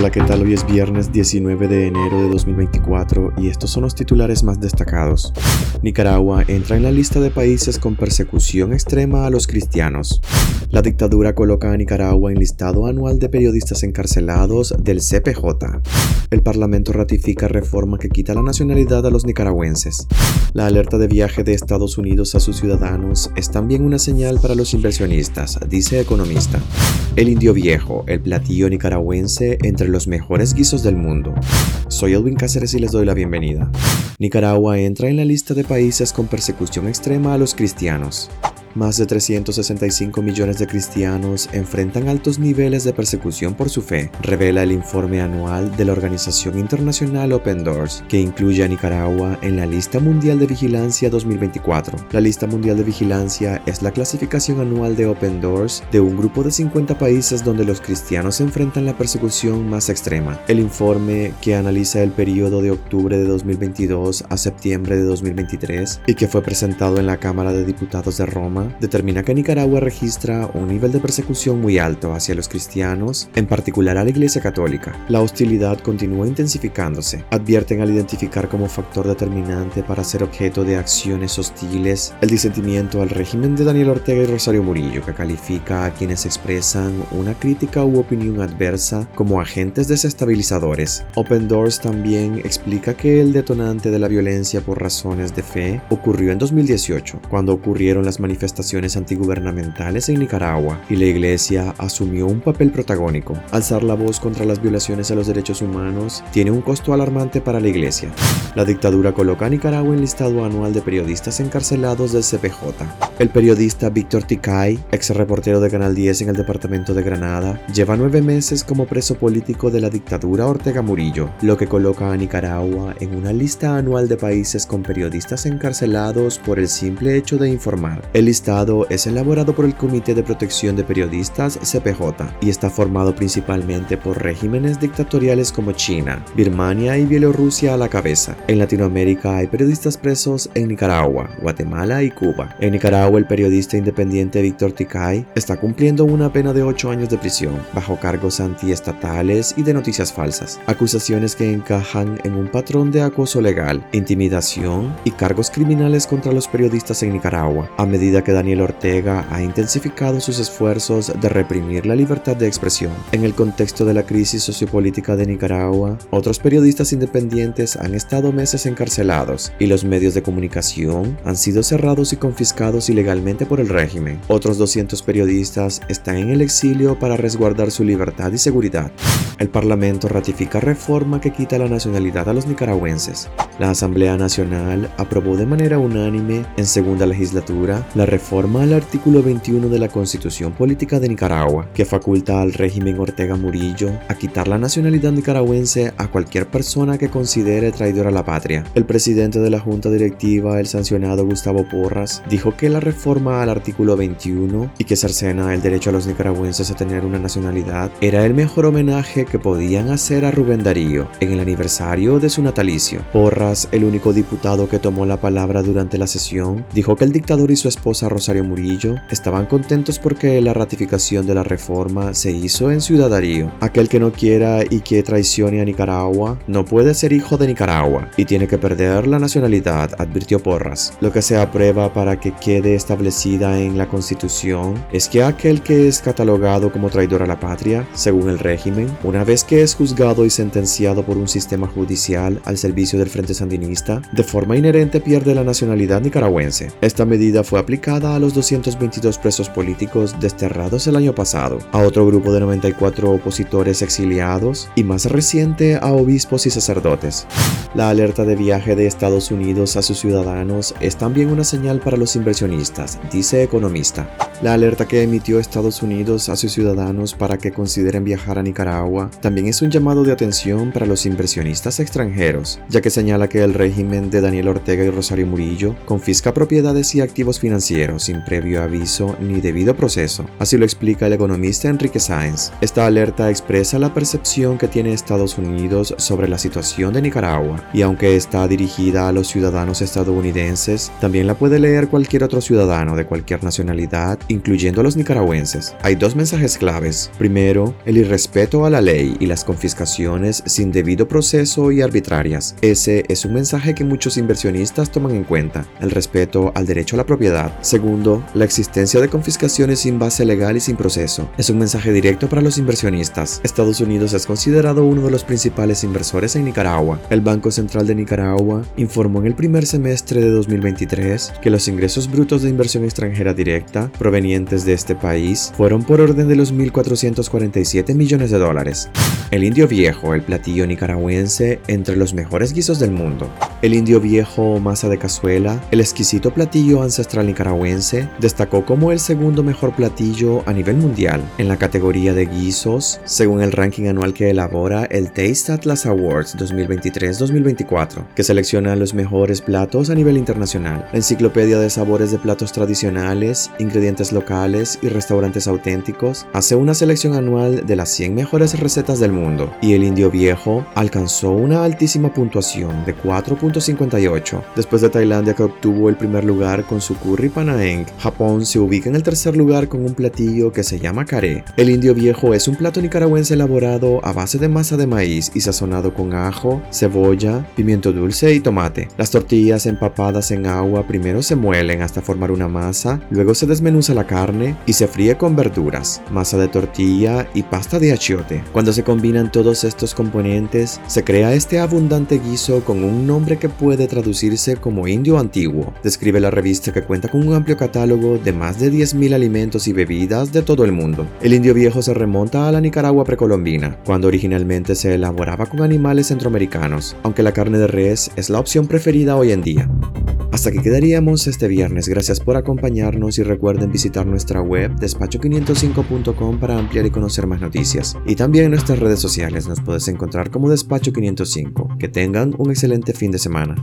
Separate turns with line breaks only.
Hola, ¿qué tal? Hoy es viernes 19 de enero de 2024 y estos son los titulares más destacados. Nicaragua entra en la lista de países con persecución extrema a los cristianos. La dictadura coloca a Nicaragua en listado anual de periodistas encarcelados del CPJ. El Parlamento ratifica reforma que quita la nacionalidad a los nicaragüenses. La alerta de viaje de Estados Unidos a sus ciudadanos es también una señal para los inversionistas, dice economista. El indio viejo, el platillo nicaragüense entre los mejores guisos del mundo. Soy Edwin Cáceres y les doy la bienvenida. Nicaragua entra en la lista de países con persecución extrema a los cristianos. Más de 365 millones de cristianos enfrentan altos niveles de persecución por su fe, revela el informe anual de la organización internacional Open Doors, que incluye a Nicaragua en la lista mundial de vigilancia 2024. La lista mundial de vigilancia es la clasificación anual de Open Doors de un grupo de 50 países donde los cristianos enfrentan la persecución más extrema. El informe, que analiza el periodo de octubre de 2022 a septiembre de 2023 y que fue presentado en la Cámara de Diputados de Roma, determina que Nicaragua registra un nivel de persecución muy alto hacia los cristianos, en particular a la Iglesia Católica. La hostilidad continúa intensificándose. Advierten al identificar como factor determinante para ser objeto de acciones hostiles el disentimiento al régimen de Daniel Ortega y Rosario Murillo, que califica a quienes expresan una crítica u opinión adversa como agentes desestabilizadores. Open Doors también explica que el detonante de la violencia por razones de fe ocurrió en 2018, cuando ocurrieron las manifestaciones manifestaciones antigubernamentales en Nicaragua y la Iglesia asumió un papel protagónico. Alzar la voz contra las violaciones a los derechos humanos tiene un costo alarmante para la Iglesia. La dictadura coloca a Nicaragua en listado anual de periodistas encarcelados del CPJ. El periodista Víctor Ticay, ex reportero de Canal 10 en el departamento de Granada, lleva nueve meses como preso político de la dictadura Ortega Murillo, lo que coloca a Nicaragua en una lista anual de países con periodistas encarcelados por el simple hecho de informar. El listado es elaborado por el Comité de Protección de Periodistas CPJ y está formado principalmente por regímenes dictatoriales como China, Birmania y Bielorrusia a la cabeza. En Latinoamérica hay periodistas presos en Nicaragua, Guatemala y Cuba. En Nicaragua el periodista independiente Víctor Ticay está cumpliendo una pena de 8 años de prisión bajo cargos antiestatales y de noticias falsas, acusaciones que encajan en un patrón de acoso legal, intimidación y cargos criminales contra los periodistas en Nicaragua, a medida que Daniel Ortega ha intensificado sus esfuerzos de reprimir la libertad de expresión. En el contexto de la crisis sociopolítica de Nicaragua, otros periodistas independientes han estado meses encarcelados y los medios de comunicación han sido cerrados y confiscados ilegalmente por el régimen. Otros 200 periodistas están en el exilio para resguardar su libertad y seguridad. El Parlamento ratifica reforma que quita la nacionalidad a los nicaragüenses. La Asamblea Nacional aprobó de manera unánime en segunda legislatura la reforma al artículo 21 de la Constitución Política de Nicaragua, que faculta al régimen Ortega Murillo a quitar la nacionalidad nicaragüense a cualquier persona que considere traidor a la patria. El presidente de la Junta Directiva, el sancionado Gustavo Porras, dijo que la reforma al artículo 21 y que cercena el derecho a los nicaragüenses a tener una nacionalidad era el mejor homenaje que podían hacer a Rubén Darío en el aniversario de su natalicio. Porras, el único diputado que tomó la palabra durante la sesión, dijo que el dictador y su esposa Rosario Murillo estaban contentos porque la ratificación de la reforma se hizo en Ciudad Darío. Aquel que no quiera y que traicione a Nicaragua no puede ser hijo de Nicaragua y tiene que perder la nacionalidad, advirtió Porras. Lo que se aprueba para que quede establecida en la Constitución es que aquel que es catalogado como traidor a la patria, según el régimen, una vez que es juzgado y sentenciado por un sistema judicial al servicio del Frente Sandinista, de forma inherente pierde la nacionalidad nicaragüense. Esta medida fue aplicada a los 222 presos políticos desterrados el año pasado, a otro grupo de 94 opositores exiliados y más reciente a obispos y sacerdotes. La alerta de viaje de Estados Unidos a sus ciudadanos es también una señal para los inversionistas, dice economista. La alerta que emitió Estados Unidos a sus ciudadanos para que consideren viajar a Nicaragua también es un llamado de atención para los inversionistas extranjeros, ya que señala que el régimen de Daniel Ortega y Rosario Murillo confisca propiedades y activos financieros sin previo aviso ni debido proceso. Así lo explica el economista Enrique Sáenz. Esta alerta expresa la percepción que tiene Estados Unidos sobre la situación de Nicaragua y aunque está dirigida a los ciudadanos estadounidenses, también la puede leer cualquier otro ciudadano de cualquier nacionalidad, incluyendo a los nicaragüenses. Hay dos mensajes claves. Primero, el irrespeto a la ley y las confiscaciones sin debido proceso y arbitrarias. Ese es un mensaje que muchos inversionistas toman en cuenta, el respeto al derecho a la propiedad. Segundo, la existencia de confiscaciones sin base legal y sin proceso. Es un mensaje directo para los inversionistas. Estados Unidos es considerado uno de los principales inversores en Nicaragua. El Banco Central de Nicaragua informó en el primer semestre de 2023 que los ingresos brutos de inversión extranjera directa provenientes de este país fueron por orden de los 1.447 millones de dólares. El indio viejo, el platillo nicaragüense entre los mejores guisos del mundo. El indio viejo o masa de cazuela, el exquisito platillo ancestral nicaragüense, destacó como el segundo mejor platillo a nivel mundial en la categoría de guisos, según el ranking anual que elabora el Taste Atlas Awards 2023-2024, que selecciona los mejores platos a nivel internacional. La enciclopedia de sabores de platos tradicionales, ingredientes locales y restaurantes auténticos hace una selección anual de las 100 mejores recetas del mundo, y el indio viejo alcanzó una altísima puntuación de 4.58. Después de Tailandia que obtuvo el primer lugar con su curry panaeng, Japón se ubica en el tercer lugar con un platillo que se llama caré. El indio viejo es un plato nicaragüense elaborado a base de masa de maíz y sazonado con ajo, cebolla, pimiento dulce y tomate. Las tortillas empapadas en agua primero se muelen hasta formar una masa, luego se desmenuza la carne y se fríe con verduras, masa de tortilla y pasta de achiote. Cuando se combinan todos estos componentes, se crea este abundante guiso con un nombre que puede traducirse como indio antiguo. Describe la revista que cuenta con un amplio catálogo de más de 10.000 alimentos y bebidas de todo el mundo. El indio viejo se remonta a la Nicaragua precolombina, cuando originalmente se elaboraba con animales centroamericanos, aunque la carne de res es la opción preferida hoy en día. Hasta que quedaríamos este viernes. Gracias por acompañarnos y recuerden visitar nuestra web despacho505.com para ampliar y conocer más noticias. Y también nuestras sociales nos puedes encontrar como Despacho 505. Que tengan un excelente fin de semana.